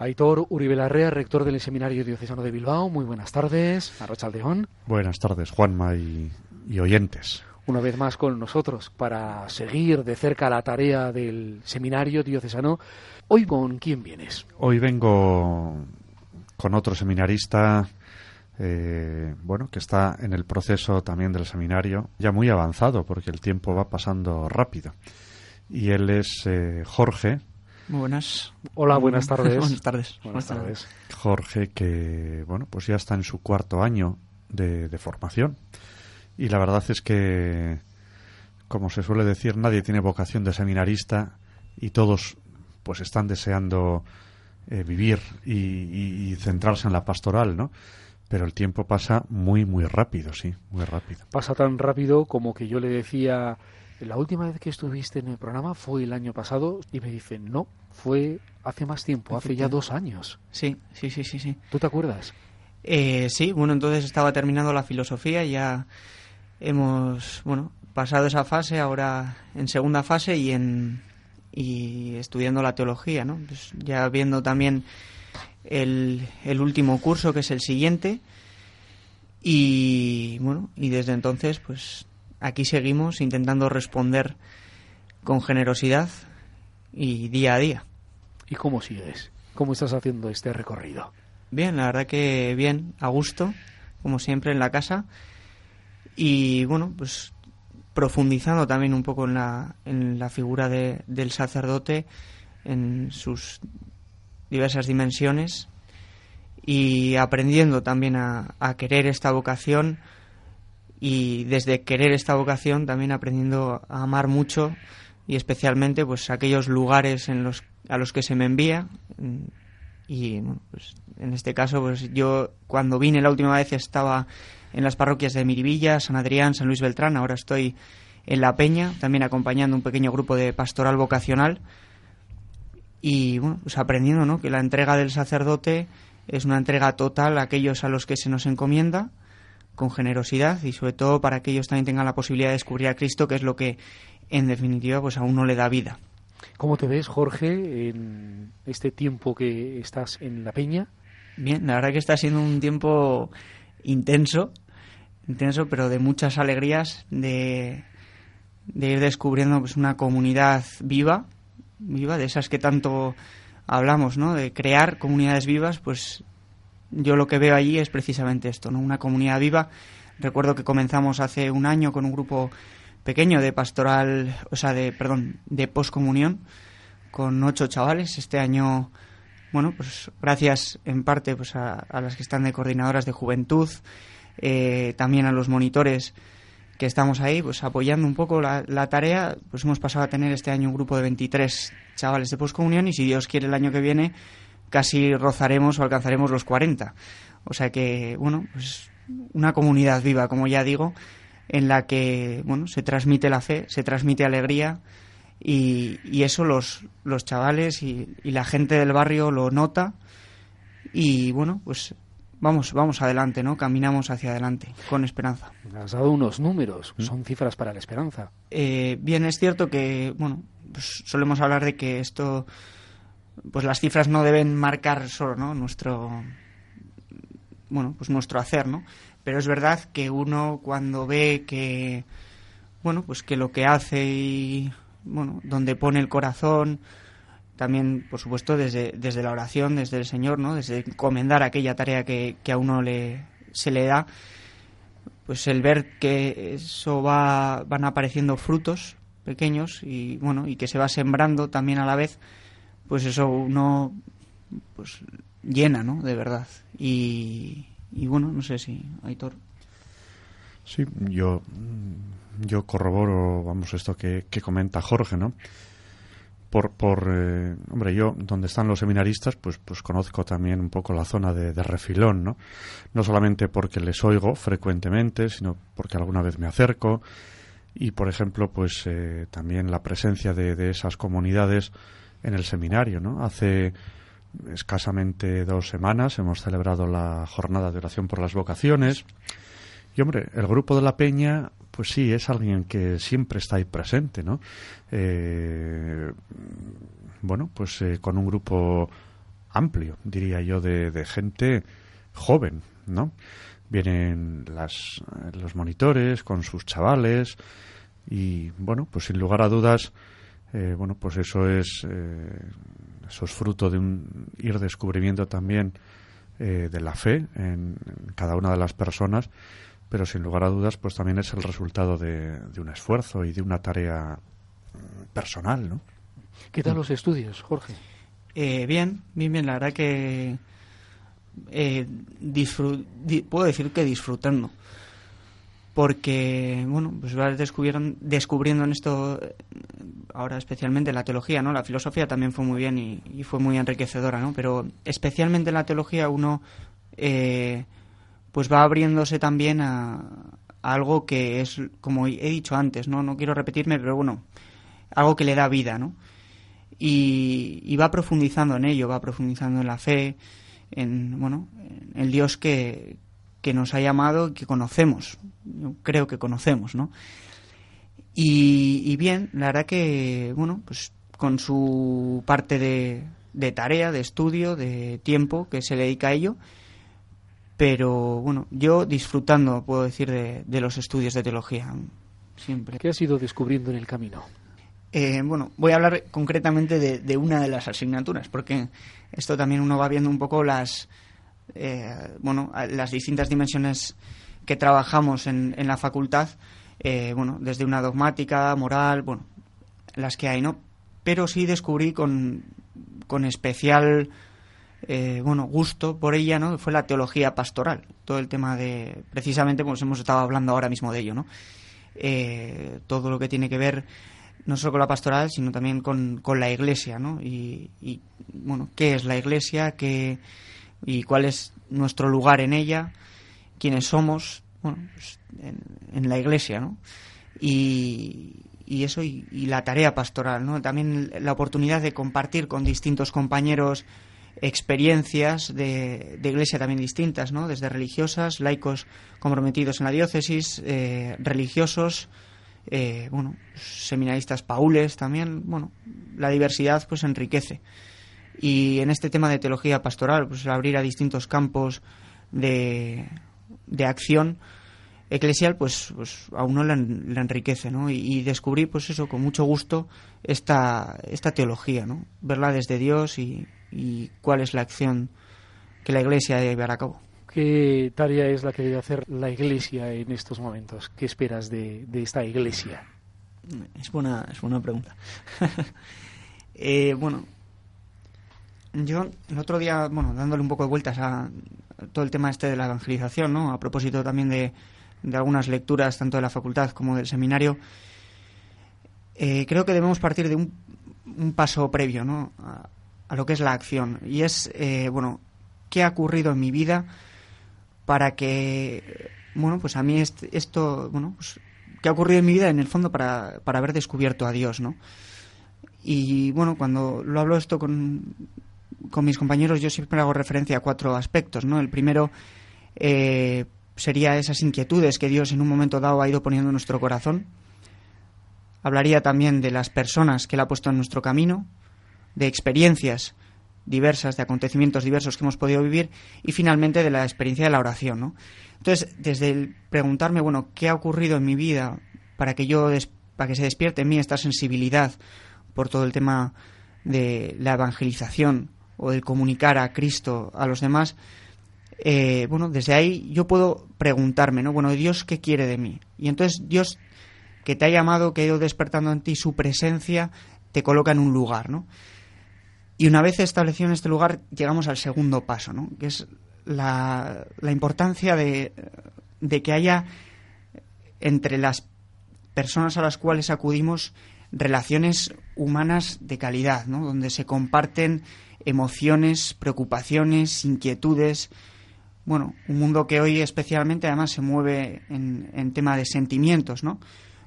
Aitor Uribe Larrea, rector del Seminario Diocesano de Bilbao. Muy buenas tardes. Arrachaldeón. Buenas tardes, Juanma y, y oyentes. Una vez más con nosotros para seguir de cerca la tarea del Seminario Diocesano. Hoy, ¿con quién vienes? Hoy vengo con otro seminarista, eh, bueno, que está en el proceso también del seminario, ya muy avanzado, porque el tiempo va pasando rápido. Y él es eh, Jorge. Muy buenas. Hola, buenas tardes. buenas tardes. Buenas tardes. Jorge, que, bueno, pues ya está en su cuarto año de, de formación. Y la verdad es que, como se suele decir, nadie tiene vocación de seminarista y todos pues están deseando eh, vivir y, y, y, centrarse en la pastoral, ¿no? Pero el tiempo pasa muy, muy rápido, sí, muy rápido. Pasa tan rápido como que yo le decía, la última vez que estuviste en el programa fue el año pasado y me dicen, no, fue hace más tiempo, hace ya dos años. Sí, sí, sí, sí, sí. ¿Tú te acuerdas? Eh, sí, bueno, entonces estaba terminando la filosofía, ya hemos, bueno, pasado esa fase, ahora en segunda fase y en y estudiando la teología, ¿no? Pues ya viendo también el, el, último curso, que es el siguiente, y bueno, y desde entonces, pues aquí seguimos intentando responder con generosidad y día a día. ¿Y cómo sigues? ¿Cómo estás haciendo este recorrido? Bien, la verdad que bien, a gusto, como siempre en la casa. Y bueno, pues profundizando también un poco en la, en la figura de, del sacerdote, en sus diversas dimensiones y aprendiendo también a, a, querer esta vocación y desde querer esta vocación también aprendiendo a amar mucho y especialmente pues aquellos lugares en los a los que se me envía y bueno, pues en este caso pues yo cuando vine la última vez estaba en las parroquias de Miribilla, San Adrián, San Luis Beltrán. Ahora estoy en La Peña, también acompañando un pequeño grupo de pastoral vocacional. Y bueno, pues aprendiendo ¿no? que la entrega del sacerdote es una entrega total a aquellos a los que se nos encomienda, con generosidad y sobre todo para que ellos también tengan la posibilidad de descubrir a Cristo, que es lo que en definitiva pues a uno le da vida. ¿Cómo te ves, Jorge, en este tiempo que estás en La Peña? Bien, la verdad que está siendo un tiempo intenso, intenso, pero de muchas alegrías, de, de ir descubriendo pues una comunidad viva, viva, de esas que tanto hablamos, ¿no? De crear comunidades vivas, pues yo lo que veo allí es precisamente esto, ¿no? Una comunidad viva. Recuerdo que comenzamos hace un año con un grupo pequeño de pastoral, o sea, de, perdón, de poscomunión, con ocho chavales. Este año bueno, pues gracias en parte pues a, las que están de coordinadoras de juventud, eh, también a los monitores que estamos ahí, pues apoyando un poco la, la, tarea, pues hemos pasado a tener este año un grupo de 23 chavales de poscomunión y si Dios quiere el año que viene casi rozaremos o alcanzaremos los 40. O sea que, bueno, pues una comunidad viva, como ya digo, en la que, bueno, se transmite la fe, se transmite alegría, y, y eso los, los chavales y, y, la gente del barrio lo nota y bueno, pues vamos, vamos adelante, ¿no? Caminamos hacia adelante con esperanza. Has dado unos números, son cifras para la esperanza. Eh, bien, es cierto que, bueno, pues solemos hablar de que esto, pues las cifras no deben marcar solo, ¿no? Nuestro, bueno, pues nuestro hacer, ¿no? Pero es verdad que uno cuando ve que, bueno, pues que lo que hace y bueno, donde pone el corazón, también, por supuesto, desde, desde la oración, desde el Señor, ¿no? Desde encomendar aquella tarea que, que a uno le, se le da, pues el ver que eso va, van apareciendo frutos pequeños y, bueno, y que se va sembrando también a la vez, pues eso uno, pues llena, ¿no? De verdad. Y, y bueno, no sé si, Aitor. Sí, yo yo corroboro, vamos, esto que, que comenta Jorge, ¿no? Por, por eh, hombre, yo, donde están los seminaristas, pues, pues conozco también un poco la zona de, de, refilón, ¿no? No solamente porque les oigo frecuentemente, sino porque alguna vez me acerco y, por ejemplo, pues eh, también la presencia de, de esas comunidades en el seminario, ¿no? Hace escasamente dos semanas hemos celebrado la jornada de oración por las vocaciones y, hombre, el grupo de la Peña pues sí, es alguien que siempre está ahí presente, ¿no? Eh, bueno, pues eh, con un grupo amplio, diría yo, de, de gente joven, ¿no? Vienen las, los monitores con sus chavales y, bueno, pues sin lugar a dudas, eh, bueno, pues eso es, eh, eso es fruto de un ir descubrimiento también eh, de la fe en, cada una de las personas, pero sin lugar a dudas, pues también es el resultado de, de un esfuerzo y de una tarea mm, personal, ¿no? ¿Qué tal los estudios, Jorge? Eh, bien, bien, bien. La verdad que eh, puedo decir que disfrutando. Porque, bueno, pues vas descubrieron, descubriendo en esto, ahora especialmente la teología, ¿no? La filosofía también fue muy bien y, fue muy enriquecedora, ¿no? Pero especialmente en la teología uno, eh, pues va abriéndose también a, a, algo que es, como he dicho antes, ¿no? No quiero repetirme, pero bueno, algo que le da vida, ¿no? y, va profundizando en ello, va profundizando en la fe, en bueno, en el Dios que, que nos ha llamado y que conocemos, yo creo que conocemos, ¿no? Y, bien, la verdad que, bueno, pues con su parte de, de tarea, de estudio, de tiempo que se dedica a ello, pero bueno, yo disfrutando, puedo decir, de, de los estudios de teología, siempre. ¿Qué has ido descubriendo en el camino? Eh, bueno, voy a hablar concretamente de, una de las asignaturas, porque esto también uno va viendo un poco las, eh, bueno, las distintas dimensiones que trabajamos en, la facultad, eh, bueno, desde una dogmática, moral, bueno, las que hay, ¿no? Pero sí descubrí con, con especial, bueno, gusto por ella, ¿no? Fue la teología pastoral, todo el tema de, precisamente, pues hemos estado hablando ahora mismo de ello, ¿no? todo lo que tiene que ver no solo con la pastoral, sino también con, la iglesia, ¿no? Y, bueno, ¿qué es la iglesia? ¿Qué, ¿Y cuál es nuestro lugar en ella? ¿Quiénes somos? Bueno, pues, en, la iglesia, ¿no? Y, eso, y, la tarea pastoral, ¿no? También la oportunidad de compartir con distintos compañeros experiencias de, iglesia también distintas, ¿no? Desde religiosas, laicos comprometidos en la diócesis, eh, religiosos, eh, bueno, seminaristas paules también, bueno, la diversidad pues enriquece. Y en este tema de teología pastoral, pues abrir a distintos campos de, de acción eclesial, pues, pues a uno le, enriquece, ¿no? Y, descubrí, pues eso, con mucho gusto, esta, esta teología, ¿no? Verla desde Dios y, y cuál es la acción que la Iglesia debe llevar a cabo. ¿Qué tarea es la que debe hacer la Iglesia en estos momentos? ¿Qué esperas de, esta Iglesia? Es buena, es buena pregunta. Eh, bueno, yo el otro día, bueno, dándole un poco de vueltas a todo el tema este de la evangelización, ¿no? A propósito también de, algunas lecturas, tanto de la facultad como del seminario, eh, creo que debemos partir de un, paso previo, ¿no? A, lo que es la acción. Y es, eh, bueno, ¿qué ha ocurrido en mi vida? para que, bueno, pues a mí esto, bueno, pues, ¿qué ha ocurrido en mi vida en el fondo para, para haber descubierto a Dios, ¿no? Y bueno, cuando lo hablo esto con, con mis compañeros, yo siempre hago referencia a cuatro aspectos, ¿no? El primero eh, sería esas inquietudes que Dios en un momento dado ha ido poniendo en nuestro corazón. Hablaría también de las personas que Él ha puesto en nuestro camino, de experiencias diversas, de acontecimientos diversos que hemos podido vivir y finalmente de la experiencia de la oración. ¿no? Entonces, desde el preguntarme, bueno, ¿qué ha ocurrido en mi vida para que yo para que se despierte en mí esta sensibilidad por todo el tema de la evangelización o del comunicar a Cristo a los demás? Eh, bueno, desde ahí yo puedo preguntarme, ¿no? Bueno, Dios, ¿qué quiere de mí? Y entonces Dios, que te ha llamado, que ha ido despertando en ti su presencia, te coloca en un lugar, ¿no? Y una vez establecido en este lugar, llegamos al segundo paso, ¿no? que es la, importancia de, que haya entre las personas a las cuales acudimos relaciones humanas de calidad, ¿no? donde se comparten emociones, preocupaciones, inquietudes. Bueno, un mundo que hoy especialmente además se mueve en, tema de sentimientos, ¿no?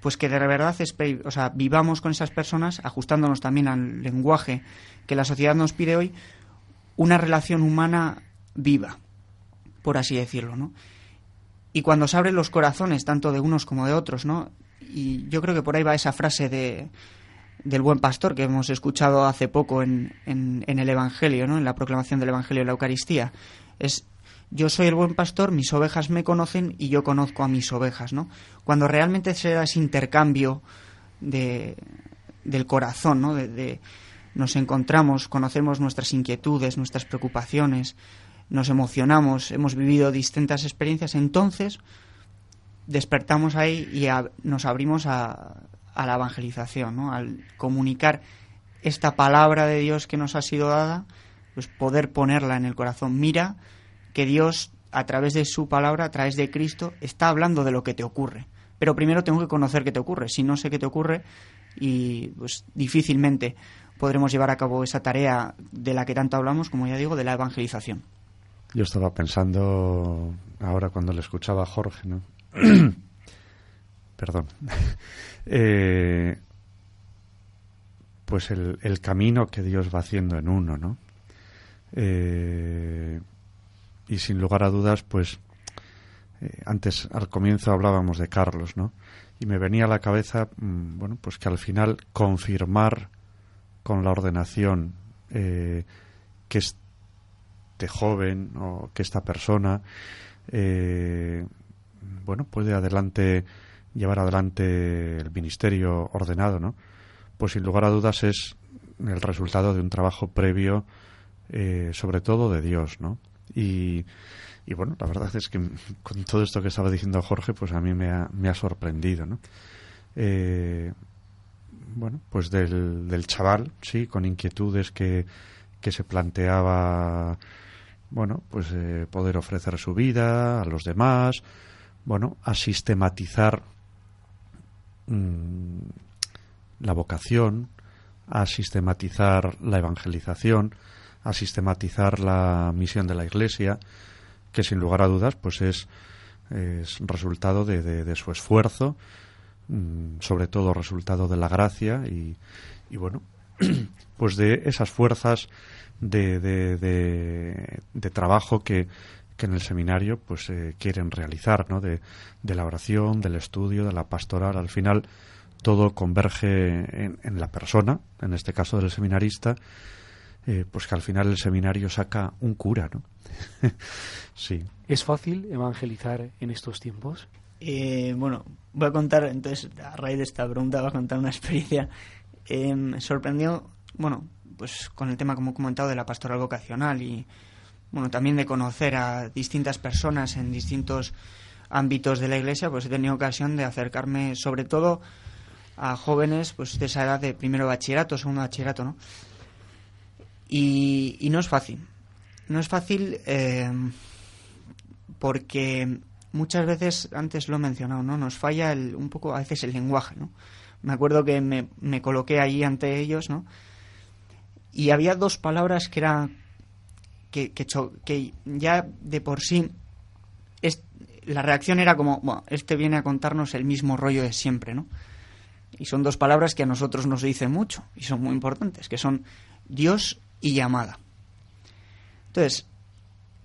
pues que de verdad o vivamos con esas personas, ajustándonos también al lenguaje que la sociedad nos pide hoy, una relación humana viva, por así decirlo, ¿no? Y cuando se abren los corazones, tanto de unos como de otros, ¿no? Y yo creo que por ahí va esa frase de, del buen pastor que hemos escuchado hace poco en, en, el Evangelio, ¿no? en la proclamación del Evangelio de la Eucaristía. Es yo soy el buen pastor, mis ovejas me conocen y yo conozco a mis ovejas, ¿no? Cuando realmente se da ese intercambio de, del corazón, ¿no? De, nos encontramos, conocemos nuestras inquietudes, nuestras preocupaciones, nos emocionamos, hemos vivido distintas experiencias, entonces despertamos ahí y nos abrimos a, a la evangelización, ¿no? al comunicar esta palabra de Dios que nos ha sido dada, pues poder ponerla en el corazón. Mira que Dios, a través de su palabra, a través de Cristo, está hablando de lo que te ocurre. Pero primero tengo que conocer qué te ocurre. Si no sé qué te ocurre, y pues difícilmente podremos llevar a cabo esa tarea de la que tanto hablamos, como ya digo, de la evangelización. Yo estaba pensando ahora cuando le escuchaba a Jorge, ¿no? Perdón. Eh, pues el, camino que Dios va haciendo en uno, ¿no? Eh, y sin lugar a dudas, pues eh, antes al comienzo hablábamos de Carlos, ¿no? Y me venía a la cabeza, mm, bueno, pues que al final confirmar con la ordenación que este joven o que esta persona, bueno, puede adelante llevar adelante el ministerio ordenado, ¿no? Pues sin lugar a dudas es el resultado de un trabajo previo, eh, sobre todo de Dios, ¿no? Y, y, bueno, la verdad es que con todo esto que estaba diciendo Jorge, pues a mí me ha, me ha sorprendido, ¿no? Eh, bueno, pues del, del chaval, sí, con inquietudes que, que se planteaba, bueno, pues eh, poder ofrecer su vida a los demás, bueno, a sistematizar Mm, la vocación, a sistematizar la evangelización, a sistematizar la misión de la Iglesia, que sin lugar a dudas pues es, es resultado de, su esfuerzo, mm, sobre todo resultado de la gracia y, bueno, pues de esas fuerzas de trabajo que, que en el seminario pues eh, quieren realizar, ¿no? De, la oración, del estudio, de la pastoral. Al final todo converge en, la persona, en este caso del seminarista, eh, pues que al final el seminario saca un cura, ¿no? sí. ¿Es fácil evangelizar en estos tiempos? Eh, bueno, voy a contar, entonces, a raíz de esta pregunta, voy a contar una experiencia. me sorprendió, bueno, pues con el tema, como he comentado, de la pastoral vocacional y bueno, también de conocer a distintas personas en distintos ámbitos de la iglesia, pues he tenido ocasión de acercarme sobre todo a jóvenes pues de esa edad de primero bachillerato, segundo bachillerato, ¿no? Y, no es fácil. No es fácil eh, porque muchas veces, antes lo he mencionado, ¿no? Nos falla un poco a veces el lenguaje, ¿no? Me acuerdo que me, me coloqué allí ante ellos, ¿no? Y había dos palabras que eran que, ya de por sí es, la reacción era como, este viene a contarnos el mismo rollo de siempre, ¿no? Y son dos palabras que a nosotros nos dicen mucho y son muy importantes, que son Dios y llamada. Entonces,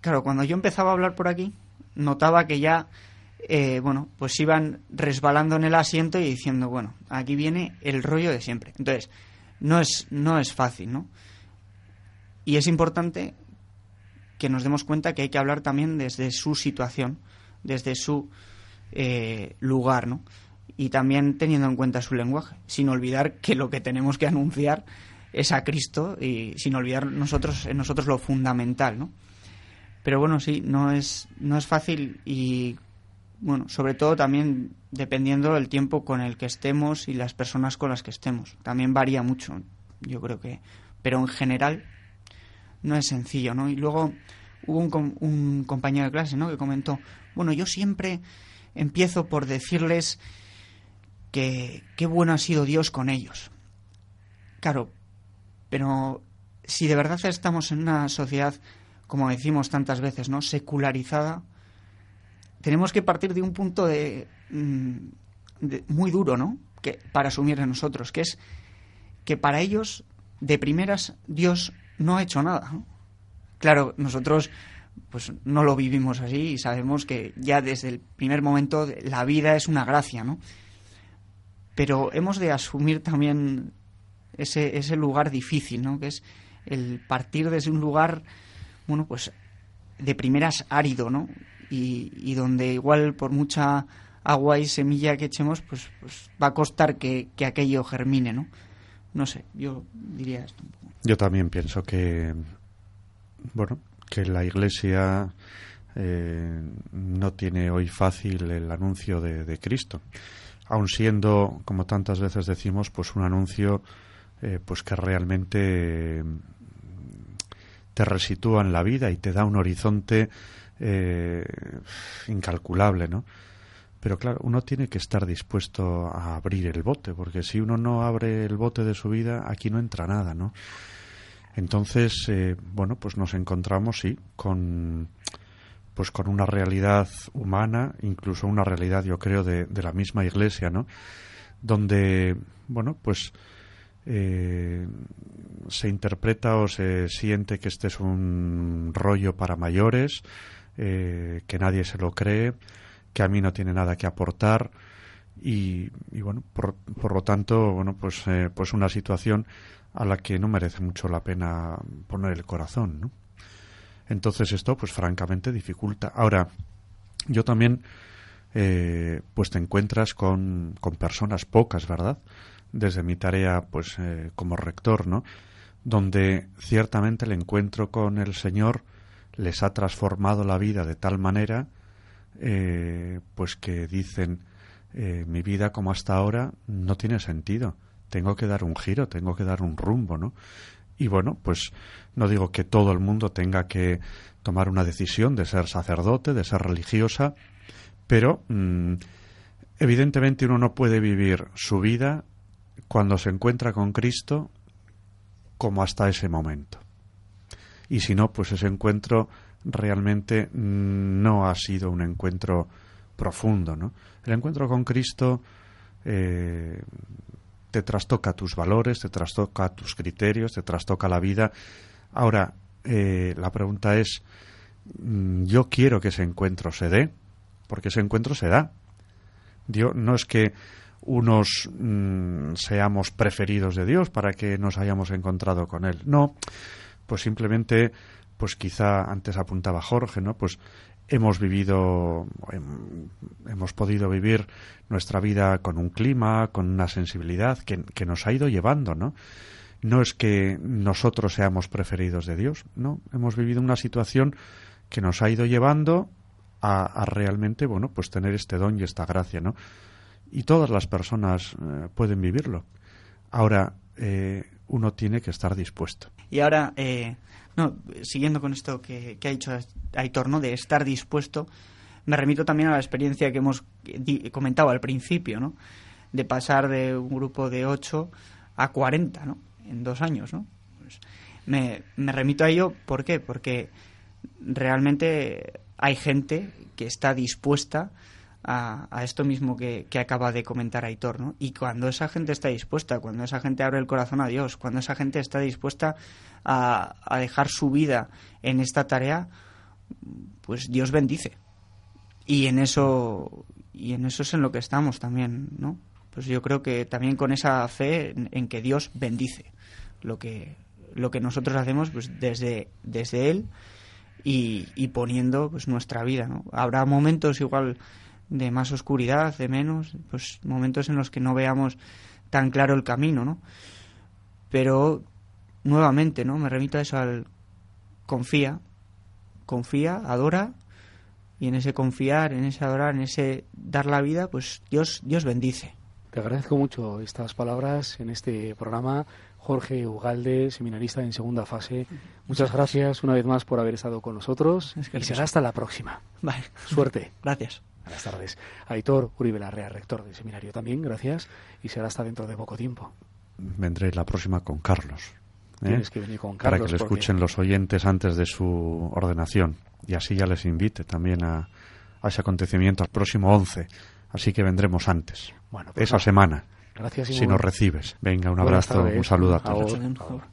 claro, cuando yo empezaba a hablar por aquí, notaba que ya, eh, bueno, pues iban resbalando en el asiento y diciendo, bueno, aquí viene el rollo de siempre. Entonces, no es, no es fácil, ¿no? Y es importante que nos demos cuenta que hay que hablar también desde su situación, desde su eh, lugar, ¿no? Y también teniendo en cuenta su lenguaje, sin olvidar que lo que tenemos que anunciar es a Cristo y sin olvidar nosotros, en nosotros lo fundamental, ¿no? Pero bueno, sí, no es, no es fácil y, bueno, sobre todo también dependiendo del tiempo con el que estemos y las personas con las que estemos. También varía mucho, yo creo que. Pero en general no es sencillo, ¿no? Y luego hubo un, un compañero de clase, ¿no? Que comentó, bueno, yo siempre empiezo por decirles que qué bueno ha sido Dios con ellos. Claro, pero si de verdad estamos en una sociedad, como decimos tantas veces, ¿no? secularizada, tenemos que partir de un punto de, mm, muy duro, ¿no? Que para asumir en nosotros, que es que para ellos de primeras Dios no ha hecho nada. Claro, nosotros pues no lo vivimos así y sabemos que ya desde el primer momento la vida es una gracia, ¿no? Pero hemos de asumir también ese, ese lugar difícil, ¿no? Que es el partir desde un lugar, bueno, pues de primeras árido, ¿no? Y, donde igual por mucha agua y semilla que echemos, pues, pues va a costar que, que aquello germine, ¿no? No sé, yo diría esto. Yo también pienso que, bueno, que la Iglesia eh, no tiene hoy fácil el anuncio de, Cristo, aun siendo, como tantas veces decimos, pues un anuncio eh, pues que realmente te resitúa en la vida y te da un horizonte eh, incalculable, ¿no? Pero claro, uno tiene que estar dispuesto a abrir el bote, porque si uno no abre el bote de su vida, aquí no entra nada, ¿no? Entonces, eh, bueno, pues nos encontramos, sí, con pues con una realidad humana, incluso una realidad, yo creo, de, la misma Iglesia, ¿no? Donde, bueno, pues eh, se interpreta o se siente que este es un rollo para mayores, eh, que nadie se lo cree, que a mí no tiene nada que aportar y, y bueno, por, por, lo tanto, bueno, pues, eh, pues una situación a la que no merece mucho la pena poner el corazón, ¿no? Entonces esto, pues francamente dificulta. Ahora, yo también, eh, pues te encuentras con, con personas pocas, ¿verdad? Desde mi tarea, pues eh, como rector, ¿no? Donde ciertamente el encuentro con el Señor les ha transformado la vida de tal manera, eh, pues que dicen, eh, mi vida como hasta ahora no tiene sentido. Tengo que dar un giro, tengo que dar un rumbo, ¿no? Y bueno, pues no digo que todo el mundo tenga que tomar una decisión de ser sacerdote, de ser religiosa, pero mmm, evidentemente uno no puede vivir su vida cuando se encuentra con Cristo como hasta ese momento. Y si no, pues ese encuentro realmente no ha sido un encuentro profundo, ¿no? El encuentro con Cristo eh, te trastoca tus valores, te trastoca tus criterios, te trastoca la vida. Ahora, eh, la pregunta es, mm, yo quiero que ese encuentro se dé, porque ese encuentro se da. Dios, no es que unos mmm, seamos preferidos de Dios para que nos hayamos encontrado con Él. No, pues simplemente, pues quizá antes apuntaba Jorge, ¿no? Pues hemos vivido, hemos podido vivir nuestra vida con un clima, con una sensibilidad que, que, nos ha ido llevando, ¿no? No es que nosotros seamos preferidos de Dios, no, hemos vivido una situación que nos ha ido llevando a, a realmente, bueno, pues tener este don y esta gracia, ¿no? Y todas las personas eh, pueden vivirlo. Ahora, eh, uno tiene que estar dispuesto. Y ahora, eh, no, siguiendo con esto que, que, ha dicho Aitor, ¿no? De estar dispuesto, me remito también a la experiencia que hemos comentado al principio, ¿no? De pasar de un grupo de 8 a 40, ¿no? En dos años, ¿no? Pues me, me remito a ello, ¿por qué? Porque realmente hay gente que está dispuesta a, esto mismo que, que, acaba de comentar Aitor, ¿no? Y cuando esa gente está dispuesta, cuando esa gente abre el corazón a Dios, cuando esa gente está dispuesta a, a dejar su vida en esta tarea, pues Dios bendice. Y en eso y en eso es en lo que estamos también, ¿no? Pues yo creo que también con esa fe en, en que Dios bendice lo que lo que nosotros hacemos pues desde desde él y, y poniendo pues nuestra vida, ¿no? Habrá momentos igual de más oscuridad, de menos, pues momentos en los que no veamos tan claro el camino, ¿no? Pero nuevamente, ¿no? Me remito a eso al confía, confía, adora y en ese confiar, en ese adorar, en ese dar la vida, pues Dios Dios bendice. Te agradezco mucho estas palabras en este programa. Jorge Ugalde, seminarista en segunda fase. Muchas gracias una vez más por haber estado con nosotros es que y será hasta la próxima. Vale. Suerte. Gracias. Buenas tardes. Aitor Uribe Larrea, rector del seminario también, gracias. Y será hasta dentro de poco tiempo. Vendré la próxima con Carlos. ¿eh? Tienes que venir con Carlos. Para que lo escuchen porque... los oyentes antes de su ordenación. Y así ya les invite también a, a ese acontecimiento al próximo 11. Así que vendremos antes. Bueno, pues Esa no. semana. Gracias. Si nos recibes. Venga, un abrazo, un saludo a todos. Ahora, ahora.